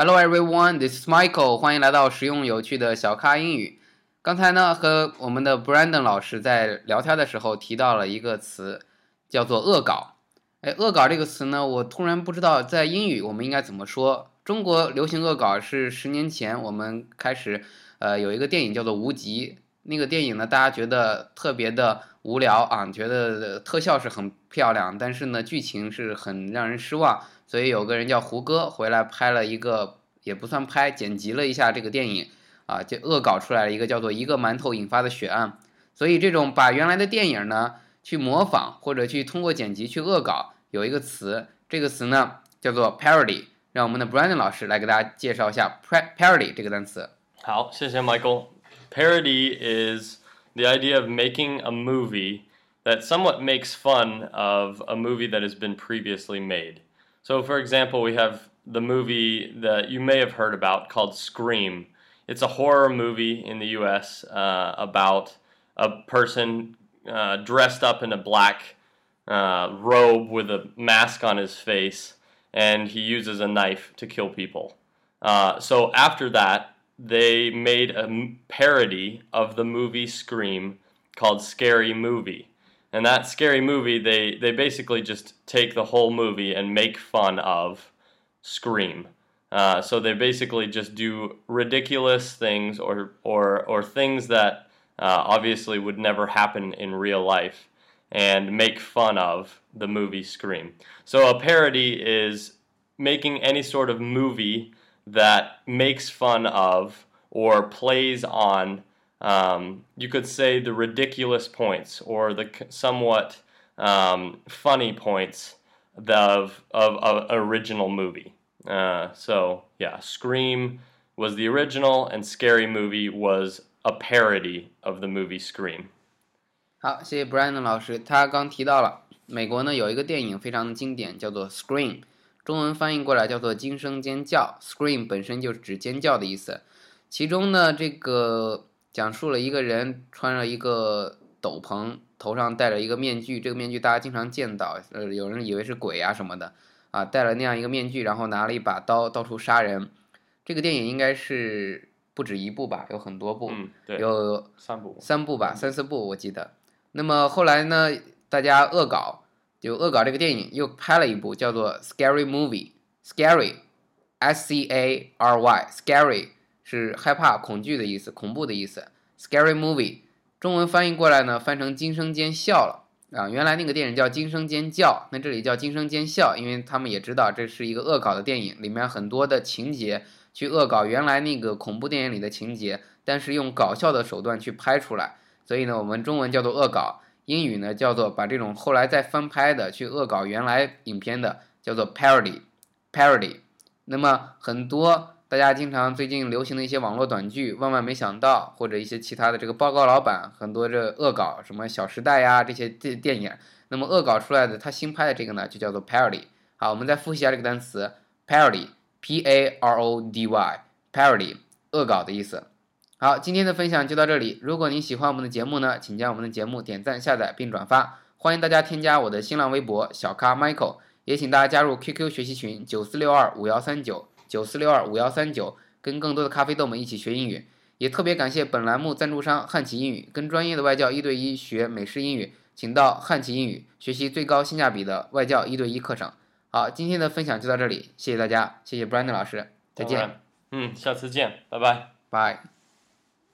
Hello everyone, this is Michael. 欢迎来到实用有趣的小咖英语。刚才呢，和我们的 Brandon 老师在聊天的时候提到了一个词，叫做恶搞。哎，恶搞这个词呢，我突然不知道在英语我们应该怎么说。中国流行恶搞是十年前我们开始，呃，有一个电影叫做《无极》。那个电影呢，大家觉得特别的无聊啊，觉得特效是很漂亮，但是呢，剧情是很让人失望。所以有个人叫胡歌回来拍了一个，也不算拍，剪辑了一下这个电影啊，就恶搞出来了一个叫做《一个馒头引发的血案》。所以这种把原来的电影呢去模仿，或者去通过剪辑去恶搞，有一个词，这个词呢叫做 parody。让我们的 Brandon 老师来给大家介绍一下 parody 这个单词。好，谢谢 Michael。Parody is the idea of making a movie that somewhat makes fun of a movie that has been previously made. So, for example, we have the movie that you may have heard about called Scream. It's a horror movie in the US uh, about a person uh, dressed up in a black uh, robe with a mask on his face, and he uses a knife to kill people. Uh, so, after that, they made a parody of the movie Scream called Scary Movie. And that scary movie, they, they basically just take the whole movie and make fun of Scream. Uh, so they basically just do ridiculous things or, or, or things that uh, obviously would never happen in real life and make fun of the movie Scream. So a parody is making any sort of movie that makes fun of or plays on, um, you could say, the ridiculous points or the somewhat um, funny points of, of, of original movie. Uh, so, yeah, Scream was the original, and Scary Movie was a parody of the movie Scream. 好，谢谢 Brandon 老师。他刚提到了美国呢有一个电影非常的经典，叫做《Scream》。 中文翻译过来叫做“惊声尖叫 ”，scream 本身就是指尖叫的意思。其中呢，这个讲述了一个人穿了一个斗篷，头上戴着一个面具，这个面具大家经常见到，呃，有人以为是鬼啊什么的，啊，戴了那样一个面具，然后拿了一把刀到处杀人。这个电影应该是不止一部吧，有很多部，有三部，三部吧，三四部我记得。那么后来呢，大家恶搞。就恶搞这个电影，又拍了一部叫做《Scary Movie》，Scary，S C A R Y，Scary 是害怕、恐惧的意思，恐怖的意思。Scary Movie 中文翻译过来呢，翻成惊声尖笑了啊。原来那个电影叫惊声尖叫，那这里叫惊声尖笑，因为他们也知道这是一个恶搞的电影，里面很多的情节去恶搞原来那个恐怖电影里的情节，但是用搞笑的手段去拍出来，所以呢，我们中文叫做恶搞。英语呢叫做把这种后来再翻拍的去恶搞原来影片的叫做 parody，parody。那么很多大家经常最近流行的一些网络短剧，万万没想到，或者一些其他的这个报告老板，很多这恶搞什么《小时代》呀这些电电影，那么恶搞出来的他新拍的这个呢就叫做 parody。好，我们再复习一下这个单词 parody，p a r o d y，parody，恶搞的意思。好，今天的分享就到这里。如果您喜欢我们的节目呢，请将我们的节目点赞、下载并转发。欢迎大家添加我的新浪微博小咖 Michael，也请大家加入 QQ 学习群九四六二五幺三九九四六二五幺三九，跟更多的咖啡豆们一起学英语。也特别感谢本栏目赞助商汉奇英语，跟专业的外教一对一学美式英语，请到汉奇英语学习最高性价比的外教一对一课程。好，今天的分享就到这里，谢谢大家，谢谢 Brandon 老师，再见。嗯，下次见，拜拜，拜。